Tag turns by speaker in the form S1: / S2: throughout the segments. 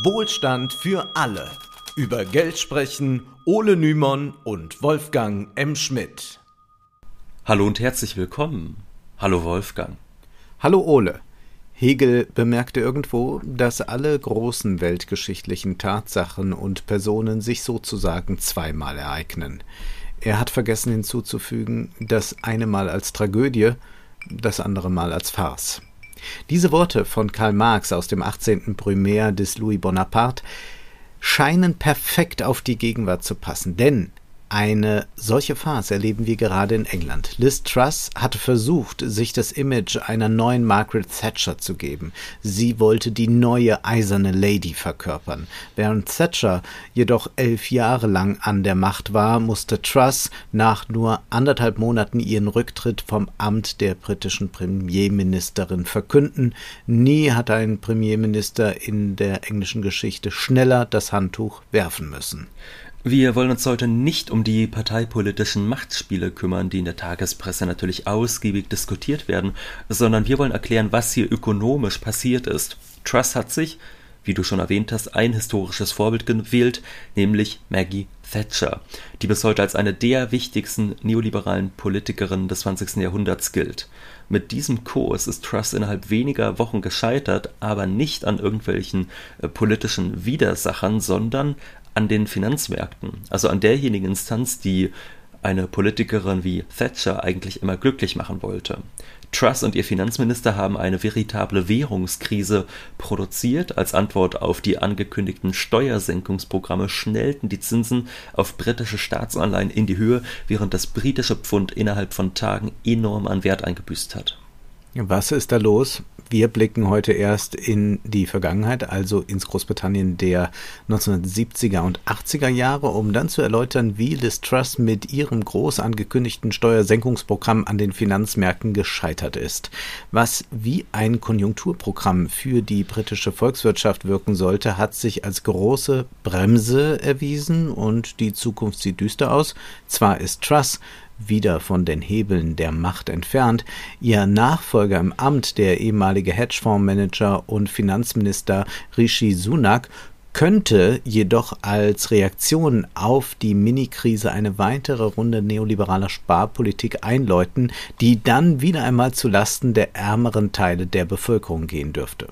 S1: Wohlstand für alle. Über Geld sprechen Ole Nymon und Wolfgang M. Schmidt.
S2: Hallo und herzlich willkommen. Hallo Wolfgang.
S1: Hallo Ole. Hegel bemerkte irgendwo, dass alle großen weltgeschichtlichen Tatsachen und Personen sich sozusagen zweimal ereignen. Er hat vergessen hinzuzufügen, das eine Mal als Tragödie, das andere Mal als Farce. Diese Worte von Karl Marx aus dem 18. Brumaire des Louis Bonaparte scheinen perfekt auf die Gegenwart zu passen, denn eine solche Phase erleben wir gerade in England. Liz Truss hatte versucht, sich das Image einer neuen Margaret Thatcher zu geben. Sie wollte die neue eiserne Lady verkörpern. Während Thatcher jedoch elf Jahre lang an der Macht war, musste Truss nach nur anderthalb Monaten ihren Rücktritt vom Amt der britischen Premierministerin verkünden. Nie hat ein Premierminister in der englischen Geschichte schneller das Handtuch werfen müssen.
S2: Wir wollen uns heute nicht um die parteipolitischen Machtspiele kümmern, die in der Tagespresse natürlich ausgiebig diskutiert werden, sondern wir wollen erklären, was hier ökonomisch passiert ist. Truss hat sich, wie du schon erwähnt hast, ein historisches Vorbild gewählt, nämlich Maggie Thatcher, die bis heute als eine der wichtigsten neoliberalen Politikerinnen des 20. Jahrhunderts gilt. Mit diesem Kurs ist Truss innerhalb weniger Wochen gescheitert, aber nicht an irgendwelchen äh, politischen Widersachern, sondern an den Finanzmärkten, also an derjenigen Instanz, die eine Politikerin wie Thatcher eigentlich immer glücklich machen wollte. Truss und ihr Finanzminister haben eine veritable Währungskrise produziert. Als Antwort auf die angekündigten Steuersenkungsprogramme schnellten die Zinsen auf britische Staatsanleihen in die Höhe, während das britische Pfund innerhalb von Tagen enorm an Wert eingebüßt hat.
S1: Was ist da los? Wir blicken heute erst in die Vergangenheit, also ins Großbritannien der 1970er und 80er Jahre, um dann zu erläutern, wie Liz Truss mit ihrem groß angekündigten Steuersenkungsprogramm an den Finanzmärkten gescheitert ist. Was wie ein Konjunkturprogramm für die britische Volkswirtschaft wirken sollte, hat sich als große Bremse erwiesen und die Zukunft sieht düster aus. Zwar ist Truss wieder von den Hebeln der Macht entfernt. Ihr Nachfolger im Amt, der ehemalige Hedgefondsmanager und Finanzminister Rishi Sunak, könnte jedoch als Reaktion auf die Mini-Krise eine weitere Runde neoliberaler Sparpolitik einläuten, die dann wieder einmal zu Lasten der ärmeren Teile der Bevölkerung gehen dürfte.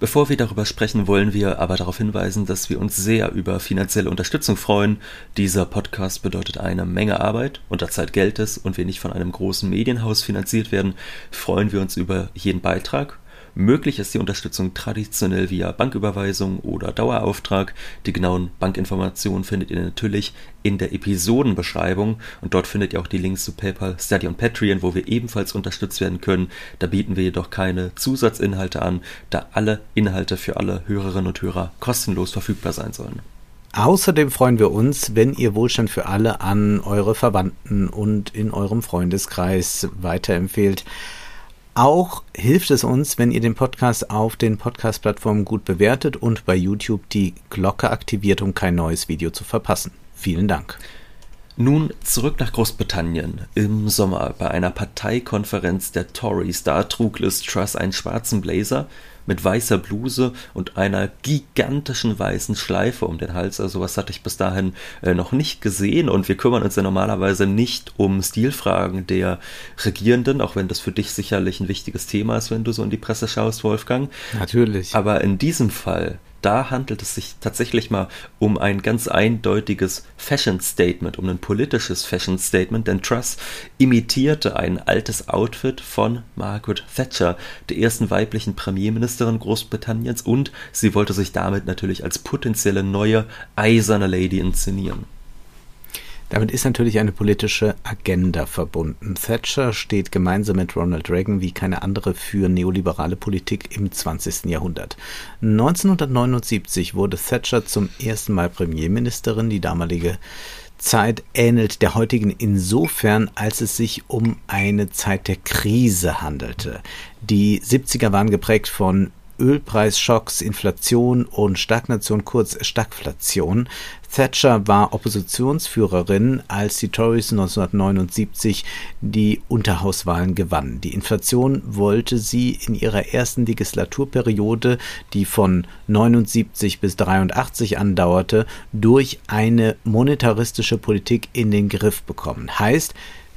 S2: Bevor wir darüber sprechen, wollen wir aber darauf hinweisen, dass wir uns sehr über finanzielle Unterstützung freuen. Dieser Podcast bedeutet eine Menge Arbeit und da Zeit Geld ist und wir nicht von einem großen Medienhaus finanziert werden, freuen wir uns über jeden Beitrag Möglich ist die Unterstützung traditionell via Banküberweisung oder Dauerauftrag. Die genauen Bankinformationen findet ihr natürlich in der Episodenbeschreibung und dort findet ihr auch die Links zu PayPal, Steady und Patreon, wo wir ebenfalls unterstützt werden können. Da bieten wir jedoch keine Zusatzinhalte an, da alle Inhalte für alle Hörerinnen und Hörer kostenlos verfügbar sein sollen.
S1: Außerdem freuen wir uns, wenn ihr Wohlstand für alle an eure Verwandten und in eurem Freundeskreis weiterempfehlt. Auch hilft es uns, wenn ihr den Podcast auf den Podcast-Plattformen gut bewertet und bei YouTube die Glocke aktiviert, um kein neues Video zu verpassen. Vielen Dank.
S2: Nun zurück nach Großbritannien. Im Sommer bei einer Parteikonferenz der Tories, da trug Liz Truss einen schwarzen Blazer mit weißer Bluse und einer gigantischen weißen Schleife um den Hals. Also was hatte ich bis dahin äh, noch nicht gesehen und wir kümmern uns ja normalerweise nicht um Stilfragen der Regierenden, auch wenn das für dich sicherlich ein wichtiges Thema ist, wenn du so in die Presse schaust, Wolfgang.
S1: Natürlich.
S2: Aber in diesem Fall da handelt es sich tatsächlich mal um ein ganz eindeutiges Fashion Statement, um ein politisches Fashion Statement, denn Truss imitierte ein altes Outfit von Margaret Thatcher, der ersten weiblichen Premierministerin Großbritanniens, und sie wollte sich damit natürlich als potenzielle neue eiserne Lady inszenieren.
S1: Damit ist natürlich eine politische Agenda verbunden. Thatcher steht gemeinsam mit Ronald Reagan wie keine andere für neoliberale Politik im 20. Jahrhundert. 1979 wurde Thatcher zum ersten Mal Premierministerin. Die damalige Zeit ähnelt der heutigen insofern, als es sich um eine Zeit der Krise handelte. Die 70er waren geprägt von Ölpreisschocks, Inflation und Stagnation, kurz Stagflation. Thatcher war Oppositionsführerin, als die Tories 1979 die Unterhauswahlen gewannen. Die Inflation wollte sie in ihrer ersten Legislaturperiode, die von 79 bis 83 andauerte, durch eine monetaristische Politik in den Griff bekommen. Heißt,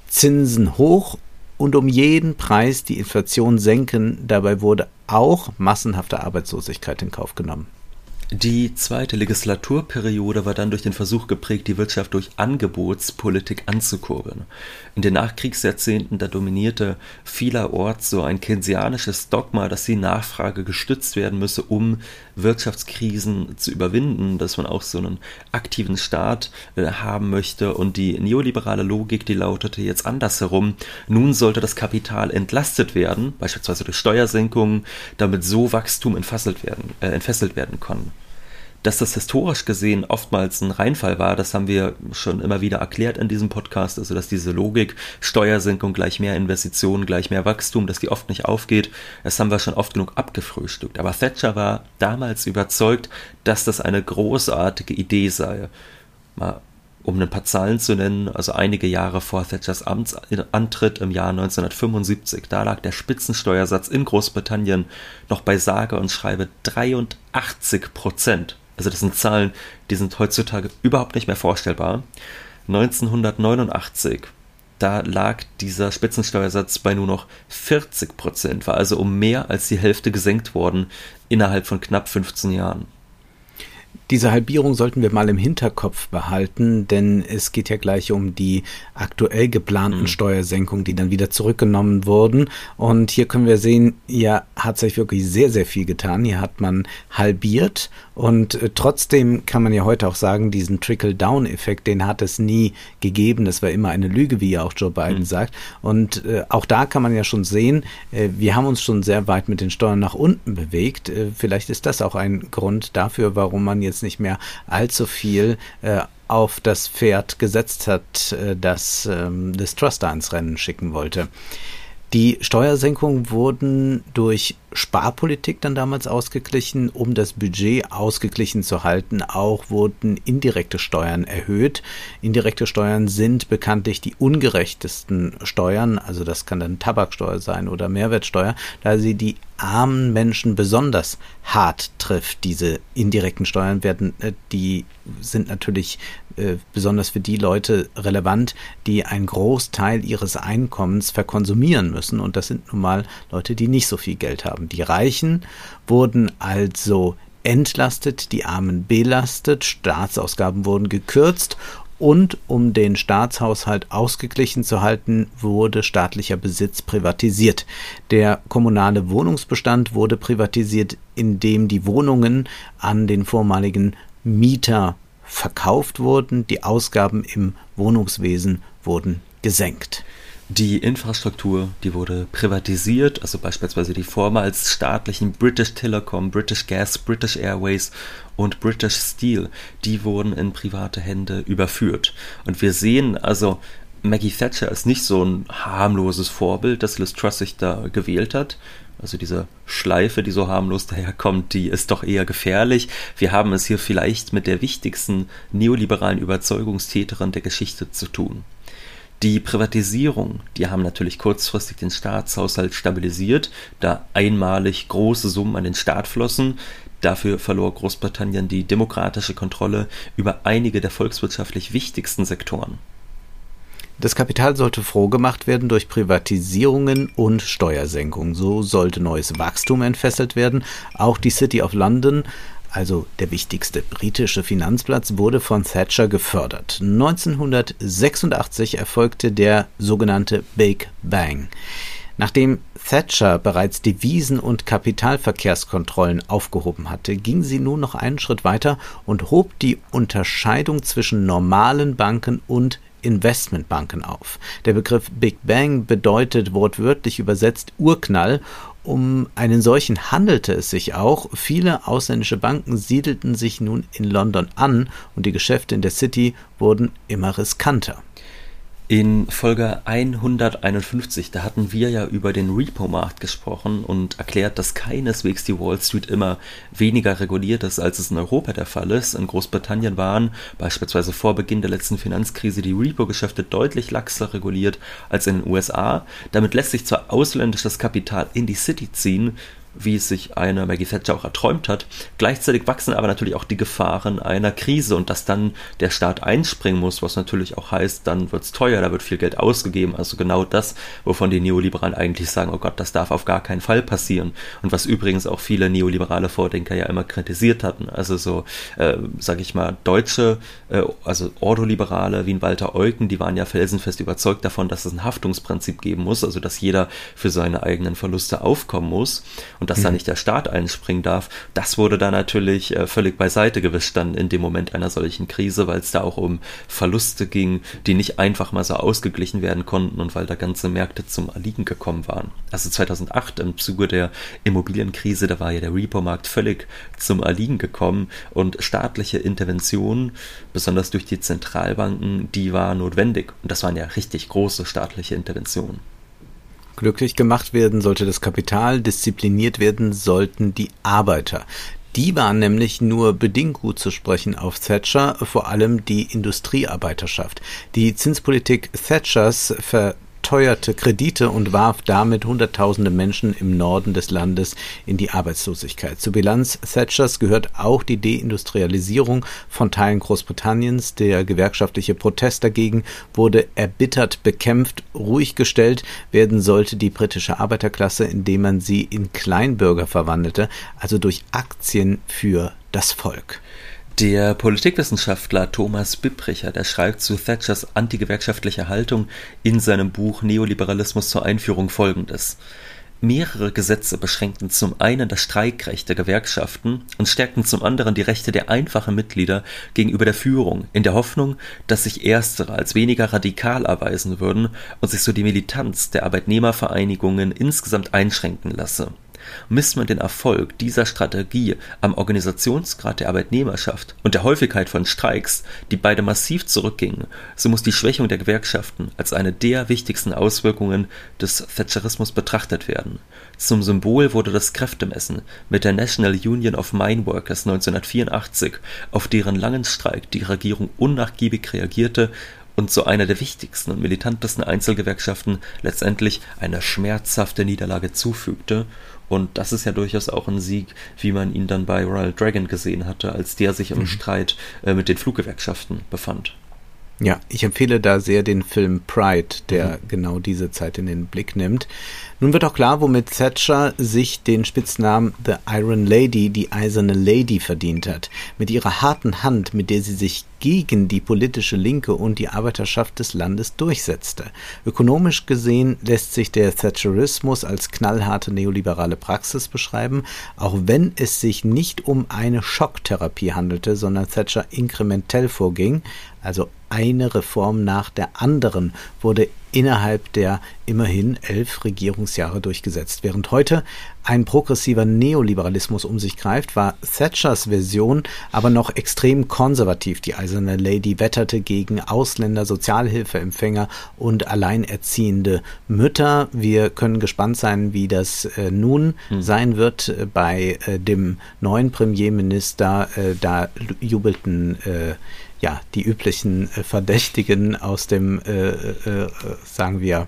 S1: Zinsen hoch und um jeden Preis die Inflation senken. Dabei wurde auch massenhafte Arbeitslosigkeit in Kauf genommen.
S2: Die zweite Legislaturperiode war dann durch den Versuch geprägt, die Wirtschaft durch Angebotspolitik anzukurbeln. In den Nachkriegsjahrzehnten, da dominierte vielerorts so ein keynesianisches Dogma, dass die Nachfrage gestützt werden müsse, um Wirtschaftskrisen zu überwinden, dass man auch so einen aktiven Staat äh, haben möchte. Und die neoliberale Logik, die lautete jetzt andersherum. Nun sollte das Kapital entlastet werden, beispielsweise durch Steuersenkungen, damit so Wachstum entfesselt werden, äh, entfesselt werden kann. Dass das historisch gesehen oftmals ein Reinfall war, das haben wir schon immer wieder erklärt in diesem Podcast, also dass diese Logik Steuersenkung gleich mehr Investitionen, gleich mehr Wachstum, dass die oft nicht aufgeht, das haben wir schon oft genug abgefrühstückt. Aber Thatcher war damals überzeugt, dass das eine großartige Idee sei. Mal um ein paar Zahlen zu nennen, also einige Jahre vor Thatchers Amtsantritt im Jahr 1975, da lag der Spitzensteuersatz in Großbritannien noch bei sage und schreibe 83 Prozent. Also das sind Zahlen, die sind heutzutage überhaupt nicht mehr vorstellbar. 1989, da lag dieser Spitzensteuersatz bei nur noch 40 Prozent, war also um mehr als die Hälfte gesenkt worden innerhalb von knapp 15 Jahren.
S1: Diese Halbierung sollten wir mal im Hinterkopf behalten, denn es geht ja gleich um die aktuell geplanten mhm. Steuersenkungen, die dann wieder zurückgenommen wurden. Und hier können wir sehen, hier hat sich wirklich sehr, sehr viel getan. Hier hat man halbiert und äh, trotzdem kann man ja heute auch sagen, diesen Trickle-Down-Effekt, den hat es nie gegeben. Das war immer eine Lüge, wie ja auch Joe Biden mhm. sagt. Und äh, auch da kann man ja schon sehen, äh, wir haben uns schon sehr weit mit den Steuern nach unten bewegt. Äh, vielleicht ist das auch ein Grund dafür, warum man jetzt nicht mehr allzu viel äh, auf das Pferd gesetzt hat, äh, das ähm, das Trust ins Rennen schicken wollte. Die Steuersenkungen wurden durch Sparpolitik dann damals ausgeglichen, um das Budget ausgeglichen zu halten. Auch wurden indirekte Steuern erhöht. Indirekte Steuern sind bekanntlich die ungerechtesten Steuern, also das kann dann Tabaksteuer sein oder Mehrwertsteuer, da sie die armen Menschen besonders hart trifft. Diese indirekten Steuern werden, äh, die sind natürlich äh, besonders für die Leute relevant, die einen Großteil ihres Einkommens verkonsumieren müssen. Und das sind nun mal Leute, die nicht so viel Geld haben. Die Reichen wurden also entlastet, die Armen belastet, Staatsausgaben wurden gekürzt und um den Staatshaushalt ausgeglichen zu halten, wurde staatlicher Besitz privatisiert. Der kommunale Wohnungsbestand wurde privatisiert, indem die Wohnungen an den vormaligen Mieter verkauft wurden, die Ausgaben im Wohnungswesen wurden gesenkt.
S2: Die Infrastruktur, die wurde privatisiert, also beispielsweise die vormals staatlichen British Telecom, British Gas, British Airways und British Steel, die wurden in private Hände überführt. Und wir sehen also, Maggie Thatcher ist nicht so ein harmloses Vorbild, das Liz Truss sich da gewählt hat. Also diese Schleife, die so harmlos daherkommt, die ist doch eher gefährlich. Wir haben es hier vielleicht mit der wichtigsten neoliberalen Überzeugungstäterin der Geschichte zu tun. Die Privatisierung, die haben natürlich kurzfristig den Staatshaushalt stabilisiert, da einmalig große Summen an den Staat flossen. Dafür verlor Großbritannien die demokratische Kontrolle über einige der volkswirtschaftlich wichtigsten Sektoren.
S1: Das Kapital sollte froh gemacht werden durch Privatisierungen und Steuersenkungen. So sollte neues Wachstum entfesselt werden. Auch die City of London also der wichtigste britische Finanzplatz, wurde von Thatcher gefördert. 1986 erfolgte der sogenannte Big Bang. Nachdem Thatcher bereits Devisen- und Kapitalverkehrskontrollen aufgehoben hatte, ging sie nun noch einen Schritt weiter und hob die Unterscheidung zwischen normalen Banken und Investmentbanken auf. Der Begriff Big Bang bedeutet wortwörtlich übersetzt Urknall um einen solchen handelte es sich auch. Viele ausländische Banken siedelten sich nun in London an und die Geschäfte in der City wurden immer riskanter.
S2: In Folge 151, da hatten wir ja über den Repo-Markt gesprochen und erklärt, dass keineswegs die Wall Street immer weniger reguliert ist, als es in Europa der Fall ist. In Großbritannien waren beispielsweise vor Beginn der letzten Finanzkrise die Repo-Geschäfte deutlich laxer reguliert als in den USA. Damit lässt sich zwar ausländisches Kapital in die City ziehen, wie es sich eine Maggie Thatcher auch erträumt hat. Gleichzeitig wachsen aber natürlich auch die Gefahren einer Krise und dass dann der Staat einspringen muss, was natürlich auch heißt, dann wird es teuer, da wird viel Geld ausgegeben. Also genau das, wovon die Neoliberalen eigentlich sagen, oh Gott, das darf auf gar keinen Fall passieren. Und was übrigens auch viele neoliberale Vordenker ja immer kritisiert hatten. Also so, äh, sage ich mal, deutsche, äh, also Ordoliberale wie ein Walter Eucken, die waren ja felsenfest überzeugt davon, dass es ein Haftungsprinzip geben muss, also dass jeder für seine eigenen Verluste aufkommen muss und dass mhm. da nicht der Staat einspringen darf, das wurde da natürlich äh, völlig beiseite gewischt dann in dem Moment einer solchen Krise, weil es da auch um Verluste ging, die nicht einfach mal so ausgeglichen werden konnten und weil da ganze Märkte zum Erliegen gekommen waren. Also 2008 im Zuge der Immobilienkrise, da war ja der Repo-Markt völlig zum Erliegen gekommen und staatliche Interventionen, besonders durch die Zentralbanken, die war notwendig. Und das waren ja richtig große staatliche Interventionen.
S1: Glücklich gemacht werden sollte das Kapital, diszipliniert werden sollten die Arbeiter. Die waren nämlich nur bedingt gut zu sprechen auf Thatcher, vor allem die Industriearbeiterschaft. Die Zinspolitik Thatchers ver teuerte Kredite und warf damit Hunderttausende Menschen im Norden des Landes in die Arbeitslosigkeit. Zur Bilanz Thatchers gehört auch die Deindustrialisierung von Teilen Großbritanniens. Der gewerkschaftliche Protest dagegen wurde erbittert bekämpft. Ruhig gestellt werden sollte die britische Arbeiterklasse, indem man sie in Kleinbürger verwandelte, also durch Aktien für das Volk.
S2: Der Politikwissenschaftler Thomas Bibbricher, der schreibt zu Thatchers antigewerkschaftlicher Haltung in seinem Buch Neoliberalismus zur Einführung folgendes. Mehrere Gesetze beschränkten zum einen das Streikrecht der Gewerkschaften und stärkten zum anderen die Rechte der einfachen Mitglieder gegenüber der Führung, in der Hoffnung, dass sich erstere als weniger radikal erweisen würden und sich so die Militanz der Arbeitnehmervereinigungen insgesamt einschränken lasse Misst man den Erfolg dieser Strategie am Organisationsgrad der Arbeitnehmerschaft und der Häufigkeit von Streiks, die beide massiv zurückgingen, so muss die Schwächung der Gewerkschaften als eine der wichtigsten Auswirkungen des Thatcherismus betrachtet werden. Zum Symbol wurde das Kräftemessen mit der National Union of Mine Workers 1984, auf deren langen Streik die Regierung unnachgiebig reagierte und zu einer der wichtigsten und militantesten Einzelgewerkschaften letztendlich eine schmerzhafte Niederlage zufügte und das ist ja durchaus auch ein Sieg, wie man ihn dann bei Royal Dragon gesehen hatte, als der sich im mhm. Streit äh, mit den Fluggewerkschaften befand.
S1: Ja, ich empfehle da sehr den Film Pride, der mhm. genau diese Zeit in den Blick nimmt. Nun wird auch klar, womit Thatcher sich den Spitznamen The Iron Lady, die eiserne Lady, verdient hat. Mit ihrer harten Hand, mit der sie sich gegen die politische Linke und die Arbeiterschaft des Landes durchsetzte. Ökonomisch gesehen lässt sich der Thatcherismus als knallharte neoliberale Praxis beschreiben, auch wenn es sich nicht um eine Schocktherapie handelte, sondern Thatcher inkrementell vorging, also eine Reform nach der anderen wurde innerhalb der immerhin elf Regierungsjahre durchgesetzt. Während heute ein progressiver Neoliberalismus um sich greift, war Thatchers Version aber noch extrem konservativ. Die eiserne Lady wetterte gegen Ausländer, Sozialhilfeempfänger und alleinerziehende Mütter. Wir können gespannt sein, wie das äh, nun hm. sein wird äh, bei äh, dem neuen Premierminister. Äh, da jubelten äh, ja, die üblichen äh, Verdächtigen aus dem, äh, äh, äh sagen wir,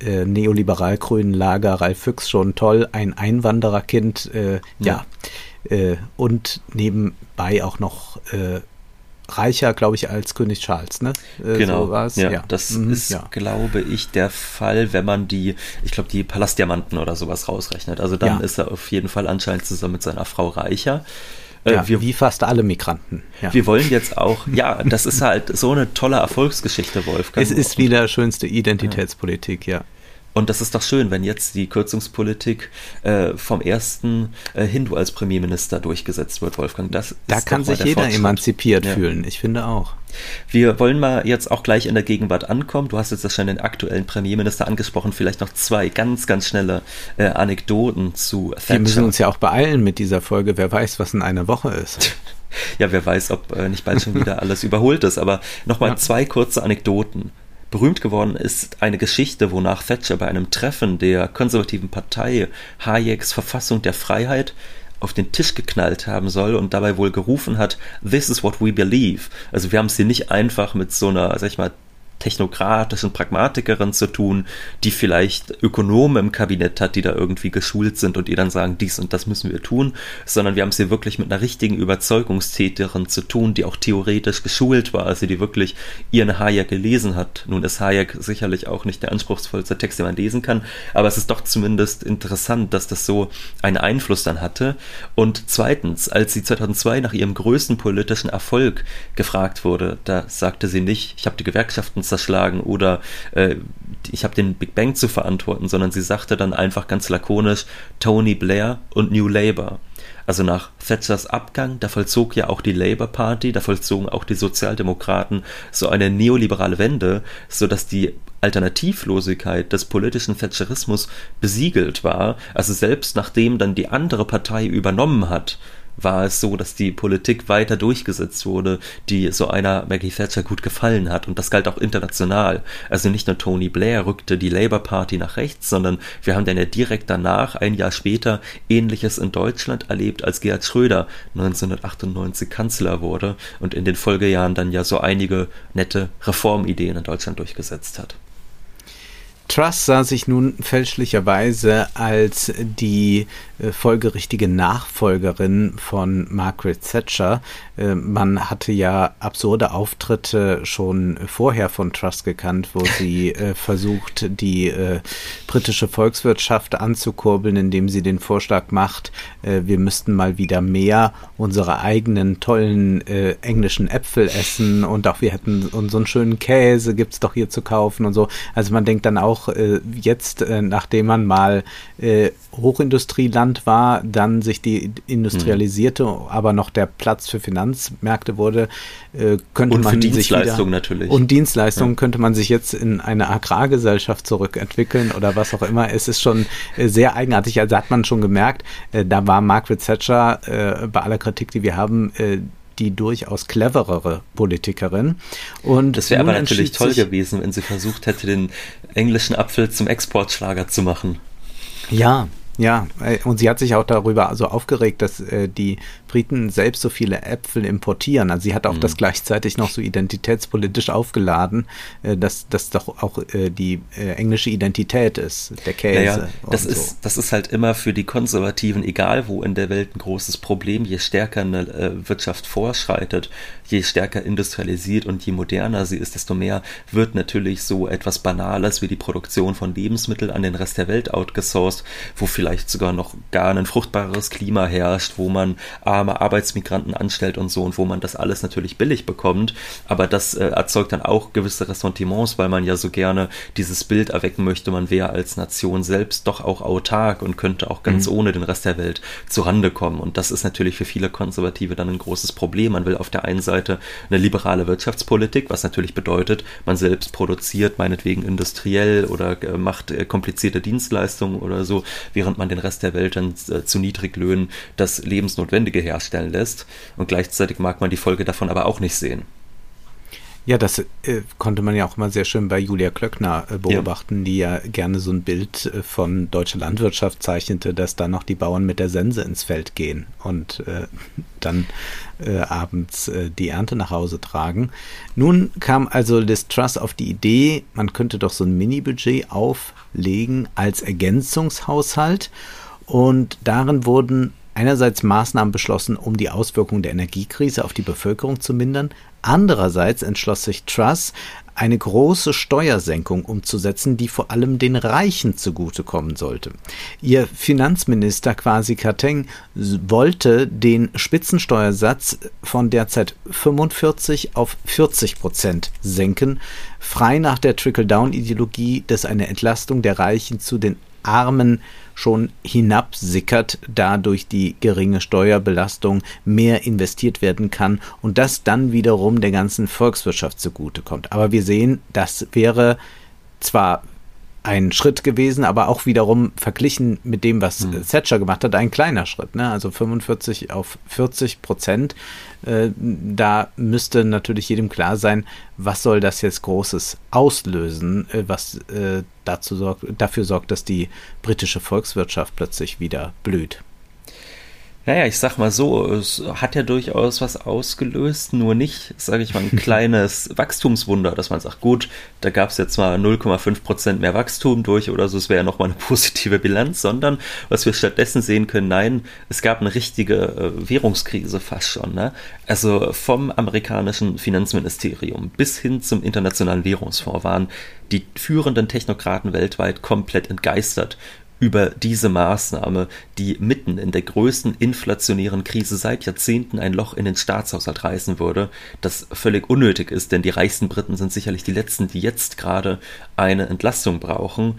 S1: äh, neoliberal-grünen Lager, Ralf Füchs schon toll, ein Einwandererkind, äh, ja, ja und nebenbei auch noch reicher, glaube ich, als König Charles, ne?
S2: genau, so ja, ja, das mhm, ist, ja. glaube ich, der Fall, wenn man die, ich glaube, die Palastdiamanten oder sowas rausrechnet. Also dann ja. ist er auf jeden Fall anscheinend zusammen mit seiner Frau reicher.
S1: Äh, ja, wir, wie fast alle Migranten.
S2: Ja. Wir wollen jetzt auch, ja, das ist halt so eine tolle Erfolgsgeschichte, Wolfgang.
S1: Es ist wieder schönste Identitätspolitik, ja.
S2: Und das ist doch schön, wenn jetzt die Kürzungspolitik äh, vom ersten äh, Hindu als Premierminister durchgesetzt wird, Wolfgang. Das
S1: da kann sich jeder emanzipiert ja. fühlen, ich finde auch.
S2: Wir wollen mal jetzt auch gleich in der Gegenwart ankommen. Du hast jetzt schon den aktuellen Premierminister angesprochen. Vielleicht noch zwei ganz, ganz schnelle äh, Anekdoten zu
S1: Thatcher. Wir müssen uns ja auch beeilen mit dieser Folge. Wer weiß, was in einer Woche ist.
S2: ja, wer weiß, ob äh, nicht bald schon wieder alles überholt ist. Aber nochmal ja. zwei kurze Anekdoten Berühmt geworden ist eine Geschichte, wonach Thatcher bei einem Treffen der konservativen Partei Hayeks Verfassung der Freiheit auf den Tisch geknallt haben soll und dabei wohl gerufen hat, This is what we believe. Also wir haben es hier nicht einfach mit so einer, sag ich mal, technokratischen Pragmatikerin zu tun, die vielleicht Ökonomen im Kabinett hat, die da irgendwie geschult sind und ihr dann sagen, dies und das müssen wir tun, sondern wir haben es hier wirklich mit einer richtigen Überzeugungstäterin zu tun, die auch theoretisch geschult war, also die wirklich ihren Hayek gelesen hat. Nun ist Hayek sicherlich auch nicht der anspruchsvollste Text, den man lesen kann, aber es ist doch zumindest interessant, dass das so einen Einfluss dann hatte. Und zweitens, als sie 2002 nach ihrem größten politischen Erfolg gefragt wurde, da sagte sie nicht, ich habe die Gewerkschaften zerschlagen oder äh, ich habe den Big Bang zu verantworten, sondern sie sagte dann einfach ganz lakonisch Tony Blair und New Labour. Also nach Thatchers Abgang, da vollzog ja auch die Labour Party, da vollzogen auch die Sozialdemokraten so eine neoliberale Wende, sodass die Alternativlosigkeit des politischen Thatcherismus besiegelt war. Also selbst nachdem dann die andere Partei übernommen hat, war es so, dass die Politik weiter durchgesetzt wurde, die so einer Maggie Thatcher gut gefallen hat. Und das galt auch international. Also nicht nur Tony Blair rückte die Labour Party nach rechts, sondern wir haben dann ja direkt danach, ein Jahr später, ähnliches in Deutschland erlebt, als Gerhard Schröder 1998 Kanzler wurde und in den Folgejahren dann ja so einige nette Reformideen in Deutschland durchgesetzt hat.
S1: Truss sah sich nun fälschlicherweise als die äh, folgerichtige Nachfolgerin von Margaret Thatcher. Äh, man hatte ja absurde Auftritte schon vorher von Truss gekannt, wo sie äh, versucht, die äh, britische Volkswirtschaft anzukurbeln, indem sie den Vorschlag macht, äh, wir müssten mal wieder mehr unsere eigenen tollen äh, englischen Äpfel essen und auch wir hätten unseren schönen Käse gibt's doch hier zu kaufen und so. Also man denkt dann auch jetzt, nachdem man mal Hochindustrieland war, dann sich die industrialisierte, mhm. aber noch der Platz für Finanzmärkte wurde, äh, könnte und man sich wieder,
S2: natürlich.
S1: Und Dienstleistungen ja. könnte man sich jetzt in eine Agrargesellschaft zurückentwickeln oder was auch immer. Es ist schon äh, sehr eigenartig. Also hat man schon gemerkt, äh, da war Margaret Thatcher äh, bei aller Kritik, die wir haben, äh, die durchaus cleverere Politikerin. Und
S2: das wäre aber natürlich toll gewesen, wenn sie versucht hätte, den englischen Apfel zum Exportschlager zu machen.
S1: Ja, ja, äh, und sie hat sich auch darüber so aufgeregt, dass äh, die Briten selbst so viele Äpfel importieren. Also sie hat auch mhm. das gleichzeitig noch so identitätspolitisch aufgeladen, äh, dass das doch auch äh, die äh, englische Identität ist, der Käse. Naja,
S2: das ist so. das ist halt immer für die Konservativen, egal wo in der Welt, ein großes Problem. Je stärker eine Wirtschaft vorschreitet, je stärker industrialisiert und je moderner sie ist, desto mehr wird natürlich so etwas Banales wie die Produktion von Lebensmitteln an den Rest der Welt outgesourced, wo vielleicht sogar noch gar ein fruchtbares Klima herrscht, wo man arme Arbeitsmigranten anstellt und so und wo man das alles natürlich billig bekommt. Aber das äh, erzeugt dann auch gewisse Ressentiments, weil man ja so gerne dieses Bild erwecken möchte, man wäre als Nation selbst doch auch autark und könnte auch ganz mhm. ohne den Rest der Welt zurande kommen. Und das ist natürlich für viele Konservative dann ein großes Problem. Man will auf der einen Seite eine liberale Wirtschaftspolitik, was natürlich bedeutet, man selbst produziert meinetwegen industriell oder äh, macht äh, komplizierte Dienstleistungen oder so, während man den Rest der Welt dann äh, zu Niedriglöhnen das Lebensnotwendige herstellen lässt. Und gleichzeitig mag man die Folge davon aber auch nicht sehen.
S1: Ja, das äh, konnte man ja auch mal sehr schön bei Julia Klöckner äh, beobachten, ja. die ja gerne so ein Bild äh, von deutscher Landwirtschaft zeichnete, dass da noch die Bauern mit der Sense ins Feld gehen und äh, dann äh, abends äh, die Ernte nach Hause tragen. Nun kam also Liz Truss auf die Idee, man könnte doch so ein Mini-Budget auflegen als Ergänzungshaushalt und darin wurden einerseits Maßnahmen beschlossen, um die Auswirkungen der Energiekrise auf die Bevölkerung zu mindern, andererseits entschloss sich Truss, eine große Steuersenkung umzusetzen, die vor allem den Reichen zugutekommen sollte. Ihr Finanzminister Kwasi Kateng wollte den Spitzensteuersatz von derzeit 45 auf 40 Prozent senken, frei nach der Trickle-Down-Ideologie, dass eine Entlastung der Reichen zu den Armen schon hinabsickert, da durch die geringe Steuerbelastung mehr investiert werden kann und das dann wiederum der ganzen Volkswirtschaft zugutekommt. Aber wir sehen, das wäre zwar ein Schritt gewesen, aber auch wiederum verglichen mit dem, was mhm. Thatcher gemacht hat, ein kleiner Schritt. Ne? Also 45 auf 40 Prozent. Äh, da müsste natürlich jedem klar sein, was soll das jetzt Großes auslösen, äh, was äh, dazu sorgt, dafür sorgt, dass die britische Volkswirtschaft plötzlich wieder blüht.
S2: Naja, ich sag mal so, es hat ja durchaus was ausgelöst, nur nicht, sage ich mal, ein kleines Wachstumswunder, dass man sagt, gut, da gab es jetzt mal 0,5 Prozent mehr Wachstum durch oder so, es wäre ja nochmal eine positive Bilanz, sondern was wir stattdessen sehen können, nein, es gab eine richtige äh, Währungskrise fast schon. Ne? Also vom amerikanischen Finanzministerium bis hin zum Internationalen Währungsfonds waren die führenden Technokraten weltweit komplett entgeistert über diese Maßnahme, die mitten in der größten inflationären Krise seit Jahrzehnten ein Loch in den Staatshaushalt reißen würde, das völlig unnötig ist, denn die reichsten Briten sind sicherlich die letzten, die jetzt gerade eine Entlastung brauchen.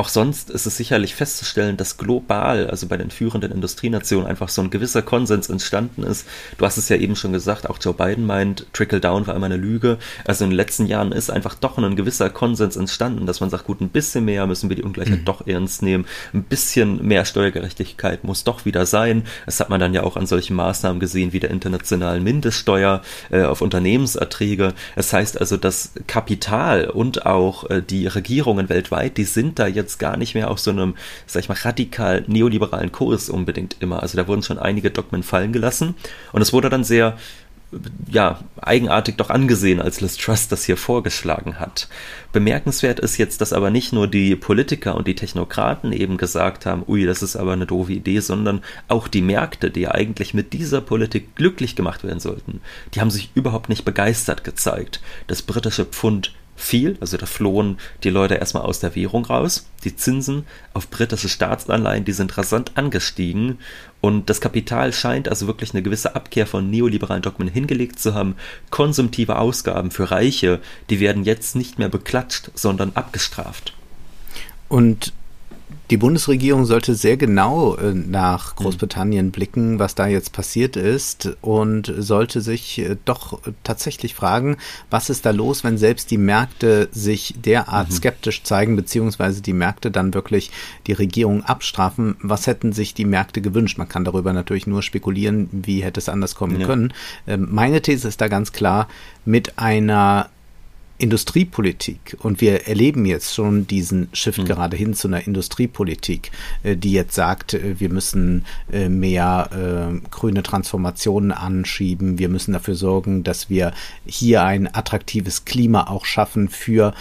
S2: Auch sonst ist es sicherlich festzustellen, dass global, also bei den führenden Industrienationen, einfach so ein gewisser Konsens entstanden ist. Du hast es ja eben schon gesagt, auch Joe Biden meint, Trickle-Down war immer eine Lüge. Also in den letzten Jahren ist einfach doch ein gewisser Konsens entstanden, dass man sagt, gut, ein bisschen mehr müssen wir die Ungleichheit mhm. doch ernst nehmen. Ein bisschen mehr Steuergerechtigkeit muss doch wieder sein. Das hat man dann ja auch an solchen Maßnahmen gesehen wie der internationalen Mindeststeuer äh, auf Unternehmenserträge. Das heißt also, das Kapital und auch äh, die Regierungen weltweit, die sind da jetzt jetzt gar nicht mehr auf so einem, sag ich mal, radikal neoliberalen Kurs unbedingt immer. Also da wurden schon einige Dogmen fallen gelassen und es wurde dann sehr ja, eigenartig doch angesehen, als Liz Truss das hier vorgeschlagen hat. Bemerkenswert ist jetzt, dass aber nicht nur die Politiker und die Technokraten eben gesagt haben, ui, das ist aber eine doofe Idee, sondern auch die Märkte, die eigentlich mit dieser Politik glücklich gemacht werden sollten, die haben sich überhaupt nicht begeistert gezeigt. Das britische Pfund viel, also da flohen die Leute erstmal aus der Währung raus. Die Zinsen auf britische Staatsanleihen, die sind rasant angestiegen und das Kapital scheint also wirklich eine gewisse Abkehr von neoliberalen Dogmen hingelegt zu haben. Konsumtive Ausgaben für Reiche, die werden jetzt nicht mehr beklatscht, sondern abgestraft.
S1: Und die Bundesregierung sollte sehr genau äh, nach Großbritannien mhm. blicken, was da jetzt passiert ist und sollte sich äh, doch tatsächlich fragen, was ist da los, wenn selbst die Märkte sich derart mhm. skeptisch zeigen, beziehungsweise die Märkte dann wirklich die Regierung abstrafen. Was hätten sich die Märkte gewünscht? Man kann darüber natürlich nur spekulieren, wie hätte es anders kommen ja. können. Ähm, meine These ist da ganz klar, mit einer Industriepolitik und wir erleben jetzt schon diesen Shift mhm. gerade hin zu einer Industriepolitik, äh, die jetzt sagt, äh, wir müssen äh, mehr grüne Transformationen anschieben, wir müssen dafür sorgen, dass wir hier ein attraktives Klima auch schaffen für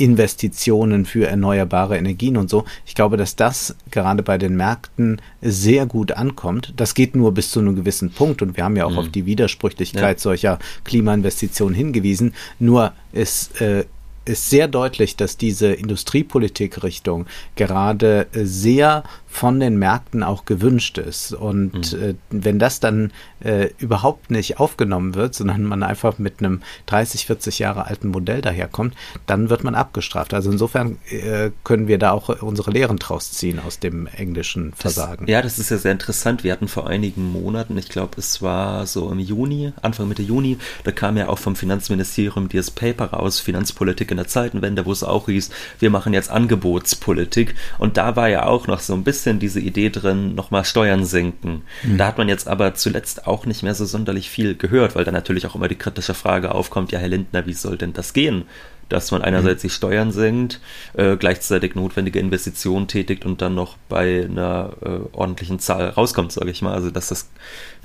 S1: Investitionen für erneuerbare Energien und so. Ich glaube, dass das gerade bei den Märkten sehr gut ankommt. Das geht nur bis zu einem gewissen Punkt und wir haben ja auch mhm. auf die Widersprüchlichkeit ja. solcher Klimainvestitionen hingewiesen. Nur es äh, ist sehr deutlich, dass diese Industriepolitik-Richtung gerade sehr von den Märkten auch gewünscht ist. Und mhm. äh, wenn das dann äh, überhaupt nicht aufgenommen wird, sondern man einfach mit einem 30, 40 Jahre alten Modell daherkommt, dann wird man abgestraft. Also insofern äh, können wir da auch unsere Lehren draus ziehen aus dem englischen Versagen.
S2: Das, ja, das ist ja sehr interessant. Wir hatten vor einigen Monaten, ich glaube, es war so im Juni, Anfang Mitte Juni, da kam ja auch vom Finanzministerium dieses Paper raus, Finanzpolitik in der Zeitenwende, wo es auch hieß, wir machen jetzt Angebotspolitik. Und da war ja auch noch so ein bisschen bisschen diese Idee drin, nochmal Steuern senken. Mhm. Da hat man jetzt aber zuletzt auch nicht mehr so sonderlich viel gehört, weil da natürlich auch immer die kritische Frage aufkommt, ja, Herr Lindner, wie soll denn das gehen? Dass man einerseits mhm. die Steuern senkt, äh, gleichzeitig notwendige Investitionen tätigt und dann noch bei einer äh, ordentlichen Zahl rauskommt, sage ich mal. Also dass das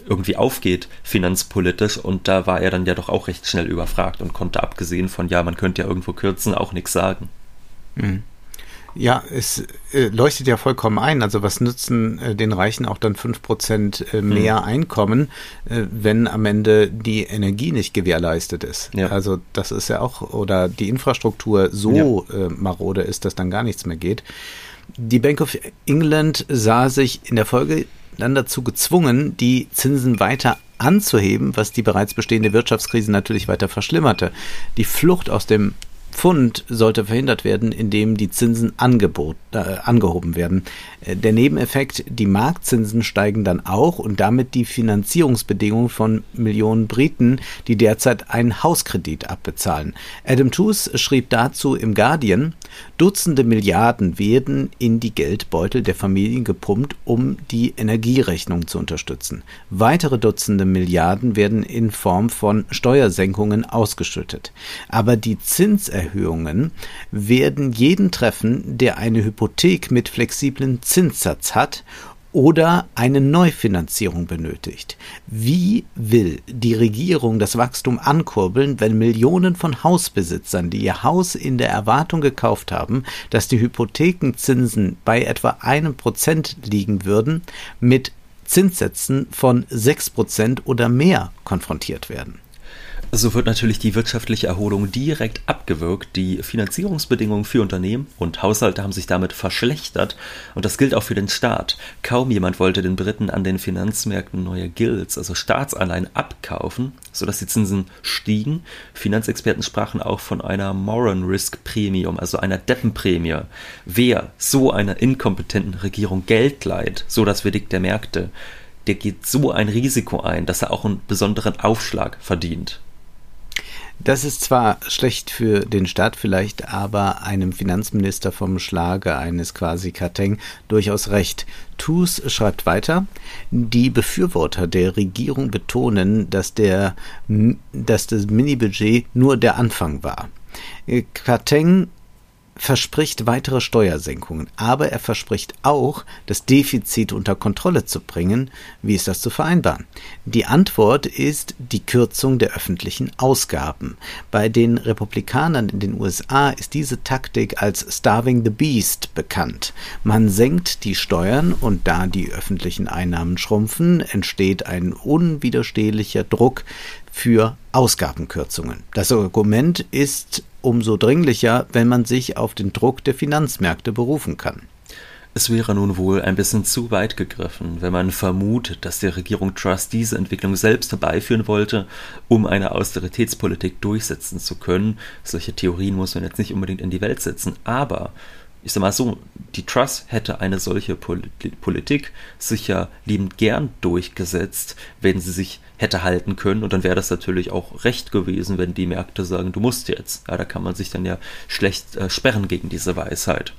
S2: irgendwie aufgeht finanzpolitisch und da war er dann ja doch auch recht schnell überfragt und konnte abgesehen von, ja, man könnte ja irgendwo kürzen, auch nichts sagen.
S1: Mhm. Ja, es äh, leuchtet ja vollkommen ein. Also was nützen äh, den Reichen auch dann fünf Prozent äh, mehr mhm. Einkommen, äh, wenn am Ende die Energie nicht gewährleistet ist? Ja. Also das ist ja auch, oder die Infrastruktur so ja. Äh, marode ist, dass dann gar nichts mehr geht. Die Bank of England sah sich in der Folge dann dazu gezwungen, die Zinsen weiter anzuheben, was die bereits bestehende Wirtschaftskrise natürlich weiter verschlimmerte. Die Flucht aus dem Pfund sollte verhindert werden, indem die Zinsen angebot, äh, angehoben werden. Äh, der Nebeneffekt, die Marktzinsen steigen dann auch und damit die Finanzierungsbedingungen von Millionen Briten, die derzeit einen Hauskredit abbezahlen. Adam Tooze schrieb dazu im Guardian, Dutzende Milliarden werden in die Geldbeutel der Familien gepumpt, um die Energierechnung zu unterstützen. Weitere Dutzende Milliarden werden in Form von Steuersenkungen ausgeschüttet. Aber die Zinserhöhungen werden jeden treffen, der eine Hypothek mit flexiblen Zinssatz hat oder eine Neufinanzierung benötigt. Wie will die Regierung das Wachstum ankurbeln, wenn Millionen von Hausbesitzern, die ihr Haus in der Erwartung gekauft haben, dass die Hypothekenzinsen bei etwa einem Prozent liegen würden, mit Zinssätzen von sechs Prozent oder mehr konfrontiert werden?
S2: So wird natürlich die wirtschaftliche Erholung direkt abgewirkt. Die Finanzierungsbedingungen für Unternehmen und Haushalte haben sich damit verschlechtert und das gilt auch für den Staat. Kaum jemand wollte den Briten an den Finanzmärkten neue Gilts, also Staatsanleihen, abkaufen, sodass die Zinsen stiegen. Finanzexperten sprachen auch von einer Moran Risk Premium, also einer Deppenprämie. Wer so einer inkompetenten Regierung Geld leiht, so das Verdikt der Märkte, der geht so ein Risiko ein, dass er auch einen besonderen Aufschlag verdient.
S1: Das ist zwar schlecht für den Staat vielleicht, aber einem Finanzminister vom Schlage eines quasi Kateng durchaus recht. Tus schreibt weiter, die Befürworter der Regierung betonen, dass, der, dass das Mini-Budget nur der Anfang war. Kateng verspricht weitere Steuersenkungen, aber er verspricht auch, das Defizit unter Kontrolle zu bringen. Wie ist das zu vereinbaren? Die Antwort ist die Kürzung der öffentlichen Ausgaben. Bei den Republikanern in den USA ist diese Taktik als Starving the Beast bekannt. Man senkt die Steuern und da die öffentlichen Einnahmen schrumpfen, entsteht ein unwiderstehlicher Druck für Ausgabenkürzungen. Das Argument ist umso dringlicher, wenn man sich auf den Druck der Finanzmärkte berufen kann.
S2: Es wäre nun wohl ein bisschen zu weit gegriffen, wenn man vermutet, dass die Regierung Trust diese Entwicklung selbst herbeiführen wollte, um eine Austeritätspolitik durchsetzen zu können. Solche Theorien muss man jetzt nicht unbedingt in die Welt setzen, aber ich sag mal so, die Truss hätte eine solche Politik sicher liebend gern durchgesetzt, wenn sie sich hätte halten können. Und dann wäre das natürlich auch recht gewesen, wenn die Märkte sagen, du musst jetzt. Ja, da kann man sich dann ja schlecht äh, sperren gegen diese Weisheit.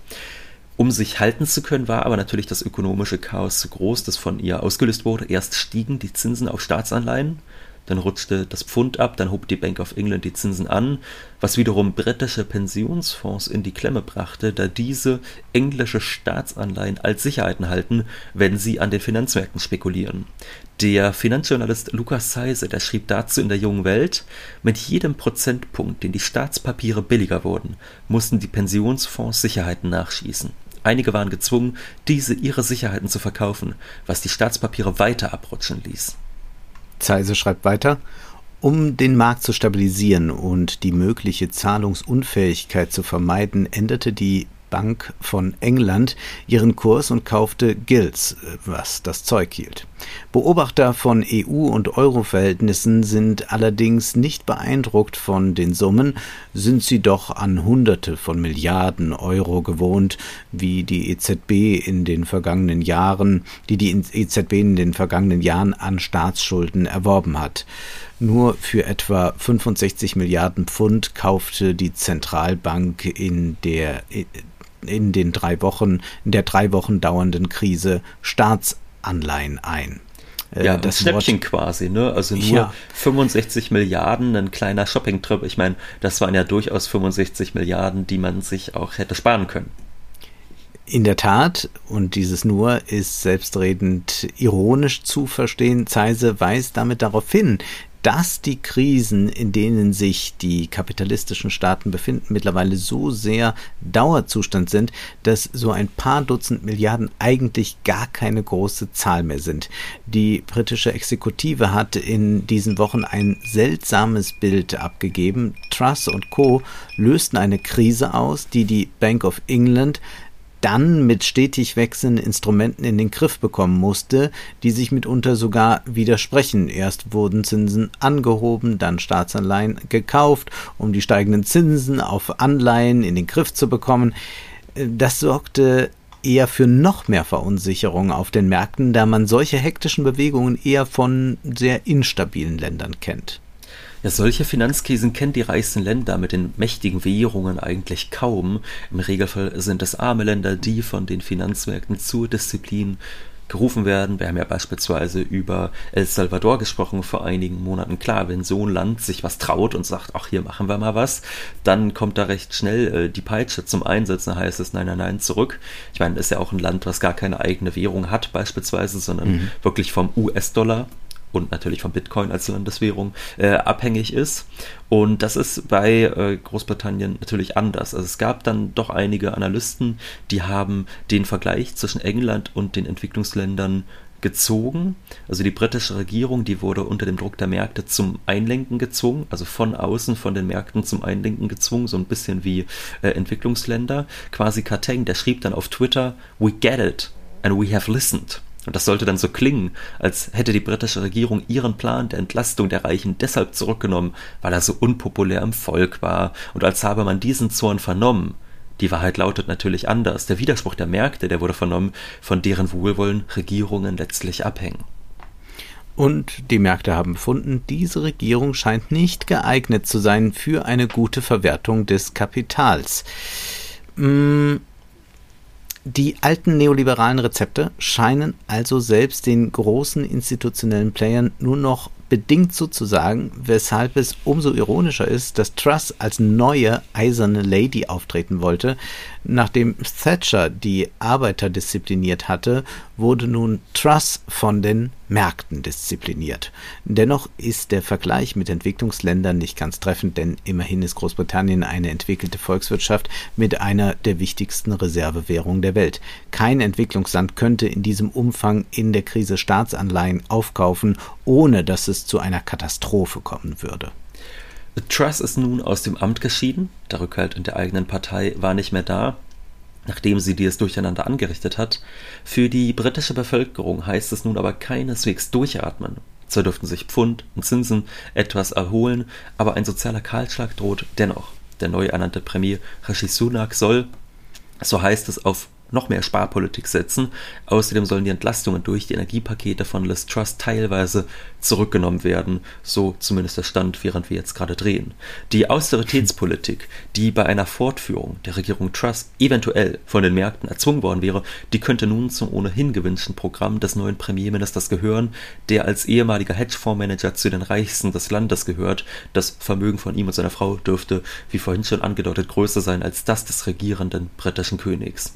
S2: Um sich halten zu können, war aber natürlich das ökonomische Chaos zu groß, das von ihr ausgelöst wurde. Erst stiegen die Zinsen auf Staatsanleihen, dann rutschte das Pfund ab, dann hob die Bank of England die Zinsen an, was wiederum britische Pensionsfonds in die Klemme brachte, da diese englische Staatsanleihen als Sicherheiten halten, wenn sie an den Finanzmärkten spekulieren. Der Finanzjournalist Lukas Seise, der schrieb dazu in der Jungen Welt, mit jedem Prozentpunkt, den die Staatspapiere billiger wurden, mussten die Pensionsfonds Sicherheiten nachschießen. Einige waren gezwungen, diese ihre Sicherheiten zu verkaufen, was die Staatspapiere weiter abrutschen ließ.
S1: Zeise schreibt weiter, um den Markt zu stabilisieren und die mögliche Zahlungsunfähigkeit zu vermeiden, änderte die Bank von England ihren Kurs und kaufte Gilts, was das Zeug hielt. Beobachter von EU- und Euro-Verhältnissen sind allerdings nicht beeindruckt von den Summen, sind sie doch an Hunderte von Milliarden Euro gewohnt, wie die EZB in den vergangenen Jahren, die die EZB in den vergangenen Jahren an Staatsschulden erworben hat. Nur für etwa 65 Milliarden Pfund kaufte die Zentralbank in der in den drei Wochen, in der drei Wochen dauernden Krise Staatsanleihen ein.
S2: Äh, ja, das Schnäppchen quasi, ne? Also nur ja. 65 Milliarden, ein kleiner Shopping-Trip. Ich meine, das waren ja durchaus 65 Milliarden, die man sich auch hätte sparen können.
S1: In der Tat, und dieses nur ist selbstredend ironisch zu verstehen, Zeise weist damit darauf hin, dass die Krisen, in denen sich die kapitalistischen Staaten befinden, mittlerweile so sehr Dauerzustand sind, dass so ein paar Dutzend Milliarden eigentlich gar keine große Zahl mehr sind. Die britische Exekutive hat in diesen Wochen ein seltsames Bild abgegeben. Truss und Co. lösten eine Krise aus, die die Bank of England dann mit stetig wechselnden Instrumenten in den Griff bekommen musste, die sich mitunter sogar widersprechen. Erst wurden Zinsen angehoben, dann Staatsanleihen gekauft, um die steigenden Zinsen auf Anleihen in den Griff zu bekommen. Das sorgte eher für noch mehr Verunsicherung auf den Märkten, da man solche hektischen Bewegungen eher von sehr instabilen Ländern kennt.
S2: Ja, solche Finanzkrisen kennen die reichsten Länder mit den mächtigen Währungen eigentlich kaum. Im Regelfall sind es arme Länder, die von den Finanzmärkten zur Disziplin gerufen werden. Wir haben ja beispielsweise über El Salvador gesprochen vor einigen Monaten. Klar, wenn so ein Land sich was traut und sagt, ach, hier machen wir mal was, dann kommt da recht schnell äh, die Peitsche zum Einsatz. Dann heißt es, nein, nein, nein, zurück. Ich meine, das ist ja auch ein Land, was gar keine eigene Währung hat, beispielsweise, sondern mhm. wirklich vom US-Dollar und natürlich von Bitcoin als Landeswährung äh, abhängig ist. Und das ist bei äh, Großbritannien natürlich anders. Also es gab dann doch einige Analysten, die haben den Vergleich zwischen England und den Entwicklungsländern gezogen. Also die britische Regierung, die wurde unter dem Druck der Märkte zum Einlenken gezwungen, also von außen von den Märkten zum Einlenken gezwungen, so ein bisschen wie äh, Entwicklungsländer. Quasi Kateng, der schrieb dann auf Twitter, We get it and we have listened. Und das sollte dann so klingen, als hätte die britische Regierung ihren Plan der Entlastung der Reichen deshalb zurückgenommen, weil er so unpopulär im Volk war und als habe man diesen Zorn vernommen. Die Wahrheit lautet natürlich anders. Der Widerspruch der Märkte, der wurde vernommen, von deren Wohlwollen Regierungen letztlich abhängen.
S1: Und die Märkte haben befunden, diese Regierung scheint nicht geeignet zu sein für eine gute Verwertung des Kapitals. Hm, die alten neoliberalen Rezepte scheinen also selbst den großen institutionellen Playern nur noch bedingt sozusagen, weshalb es umso ironischer ist, dass Truss als neue eiserne Lady auftreten wollte. Nachdem Thatcher die Arbeiter diszipliniert hatte, wurde nun Truss von den Märkten diszipliniert. Dennoch ist der Vergleich mit Entwicklungsländern nicht ganz treffend, denn immerhin ist Großbritannien eine entwickelte Volkswirtschaft mit einer der wichtigsten Reservewährungen der Welt. Kein Entwicklungsland könnte in diesem Umfang in der Krise Staatsanleihen aufkaufen, ohne dass es zu einer Katastrophe kommen würde.
S2: Truss ist nun aus dem Amt geschieden, der Rückhalt in der eigenen Partei war nicht mehr da, nachdem sie dieses Durcheinander angerichtet hat. Für die britische Bevölkerung heißt es nun aber keineswegs durchatmen. Zwar dürften sich Pfund und Zinsen etwas erholen, aber ein sozialer Kahlschlag droht dennoch. Der neu ernannte Premier Rishi Sunak soll, so heißt es, auf noch mehr Sparpolitik setzen. Außerdem sollen die Entlastungen durch die Energiepakete von Liz Truss teilweise zurückgenommen werden, so zumindest der Stand, während wir jetzt gerade drehen. Die Austeritätspolitik, die bei einer Fortführung der Regierung Truss eventuell von den Märkten erzwungen worden wäre, die könnte nun zum ohnehin gewünschten Programm des neuen Premierministers gehören, der als ehemaliger Hedgefondsmanager zu den reichsten des Landes gehört. Das Vermögen von ihm und seiner Frau dürfte, wie vorhin schon angedeutet, größer sein als das des regierenden britischen Königs.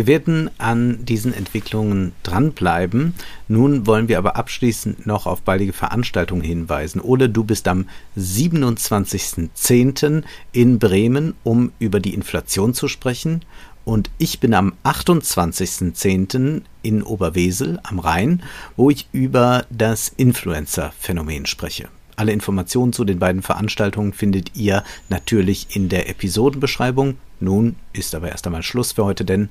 S1: Wir werden an diesen Entwicklungen dranbleiben. Nun wollen wir aber abschließend noch auf baldige Veranstaltungen hinweisen. Ole, du bist am 27.10. in Bremen, um über die Inflation zu sprechen. Und ich bin am 28.10. in Oberwesel am Rhein, wo ich über das Influencer-Phänomen spreche. Alle Informationen zu den beiden Veranstaltungen findet ihr natürlich in der Episodenbeschreibung. Nun ist aber erst einmal Schluss für heute, denn